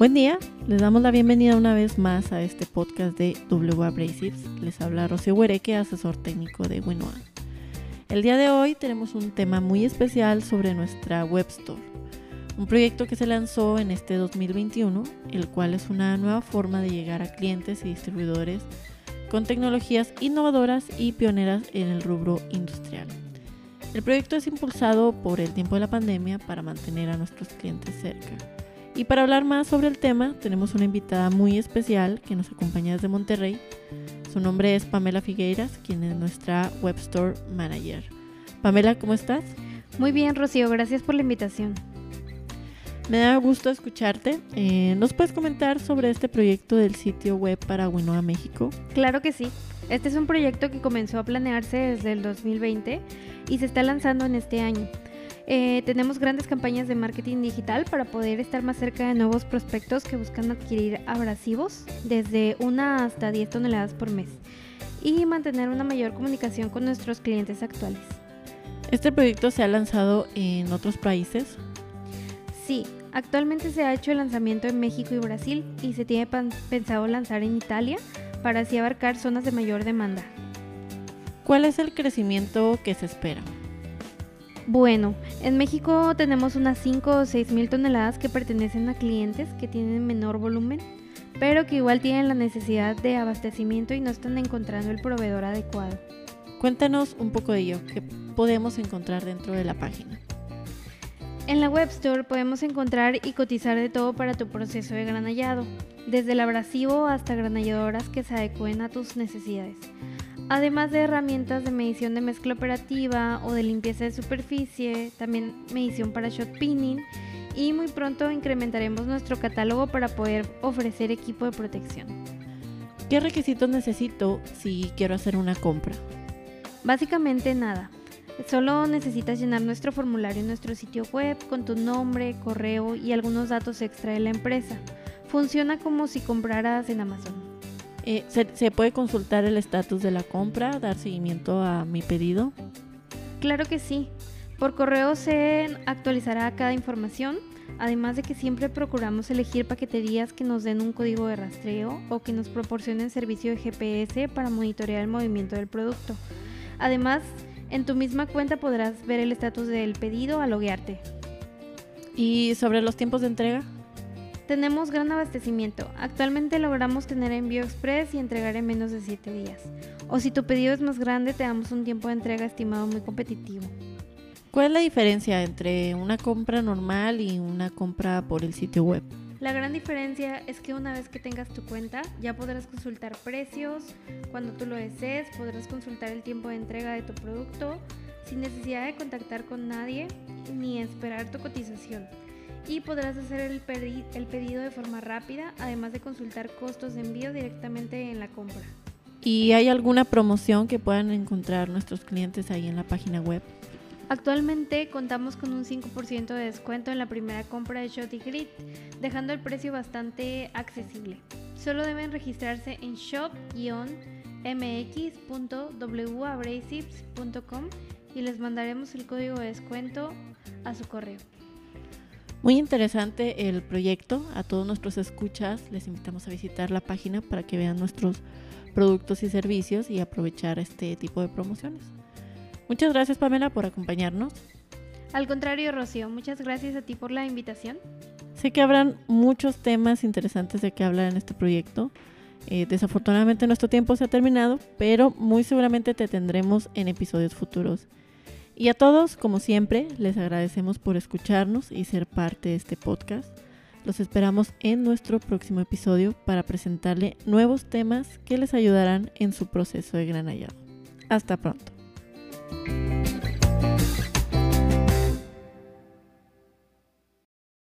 Buen día, les damos la bienvenida una vez más a este podcast de W Abrasives. Les habla Rocío Huereque, asesor técnico de Winoa. El día de hoy tenemos un tema muy especial sobre nuestra web store, un proyecto que se lanzó en este 2021, el cual es una nueva forma de llegar a clientes y distribuidores con tecnologías innovadoras y pioneras en el rubro industrial. El proyecto es impulsado por el tiempo de la pandemia para mantener a nuestros clientes cerca. Y para hablar más sobre el tema, tenemos una invitada muy especial que nos acompaña desde Monterrey. Su nombre es Pamela Figueiras, quien es nuestra Web Store Manager. Pamela, ¿cómo estás? Muy bien, Rocío, gracias por la invitación. Me da gusto escucharte. Eh, ¿Nos puedes comentar sobre este proyecto del sitio web para Winoa México? Claro que sí. Este es un proyecto que comenzó a planearse desde el 2020 y se está lanzando en este año. Eh, tenemos grandes campañas de marketing digital para poder estar más cerca de nuevos prospectos que buscan adquirir abrasivos desde una hasta 10 toneladas por mes y mantener una mayor comunicación con nuestros clientes actuales. ¿Este proyecto se ha lanzado en otros países? Sí, actualmente se ha hecho el lanzamiento en México y Brasil y se tiene pensado lanzar en Italia para así abarcar zonas de mayor demanda. ¿Cuál es el crecimiento que se espera? Bueno, en México tenemos unas 5 o 6 mil toneladas que pertenecen a clientes que tienen menor volumen, pero que igual tienen la necesidad de abastecimiento y no están encontrando el proveedor adecuado. Cuéntanos un poco de ello, ¿qué podemos encontrar dentro de la página? En la web store podemos encontrar y cotizar de todo para tu proceso de granallado, desde el abrasivo hasta granalladoras que se adecuen a tus necesidades además de herramientas de medición de mezcla operativa o de limpieza de superficie, también medición para shot pinning y muy pronto incrementaremos nuestro catálogo para poder ofrecer equipo de protección. ¿Qué requisitos necesito si quiero hacer una compra? Básicamente nada. Solo necesitas llenar nuestro formulario en nuestro sitio web con tu nombre, correo y algunos datos extra de la empresa. Funciona como si compraras en Amazon. Eh, ¿se, puede consultar el estatus de la compra, dar seguimiento a mi pedido? Claro que sí. Por correo se actualizará cada información, además de que siempre procuramos elegir paqueterías que nos den un código de rastreo o que nos proporcionen servicio de GPS para monitorear el movimiento del producto. Además, en tu misma cuenta podrás ver el estatus del pedido al loguearte. ¿Y sobre los tiempos de entrega? Tenemos gran abastecimiento. Actualmente logramos tener envío express y entregar en menos de 7 días. O si tu pedido es más grande, te damos un tiempo de entrega estimado muy competitivo. ¿Cuál es la diferencia entre una compra normal y una compra por el sitio web? La gran diferencia es que una vez que tengas tu cuenta ya podrás consultar precios, cuando tú lo desees, podrás consultar el tiempo de entrega de tu producto sin necesidad de contactar con nadie ni esperar tu cotización y podrás hacer el, el pedido de forma rápida, además de consultar costos de envío directamente en la compra. ¿Y hay alguna promoción que puedan encontrar nuestros clientes ahí en la página web? Actualmente contamos con un 5% de descuento en la primera compra de Shot Grid, dejando el precio bastante accesible. Solo deben registrarse en shop-mx.wabrasives.com y les mandaremos el código de descuento a su correo. Muy interesante el proyecto. A todos nuestros escuchas les invitamos a visitar la página para que vean nuestros productos y servicios y aprovechar este tipo de promociones. Muchas gracias Pamela por acompañarnos. Al contrario, Rocío, muchas gracias a ti por la invitación. Sé que habrán muchos temas interesantes de que hablar en este proyecto. Eh, desafortunadamente nuestro tiempo se ha terminado, pero muy seguramente te tendremos en episodios futuros. Y a todos, como siempre, les agradecemos por escucharnos y ser parte de este podcast. Los esperamos en nuestro próximo episodio para presentarle nuevos temas que les ayudarán en su proceso de granallado. Hasta pronto.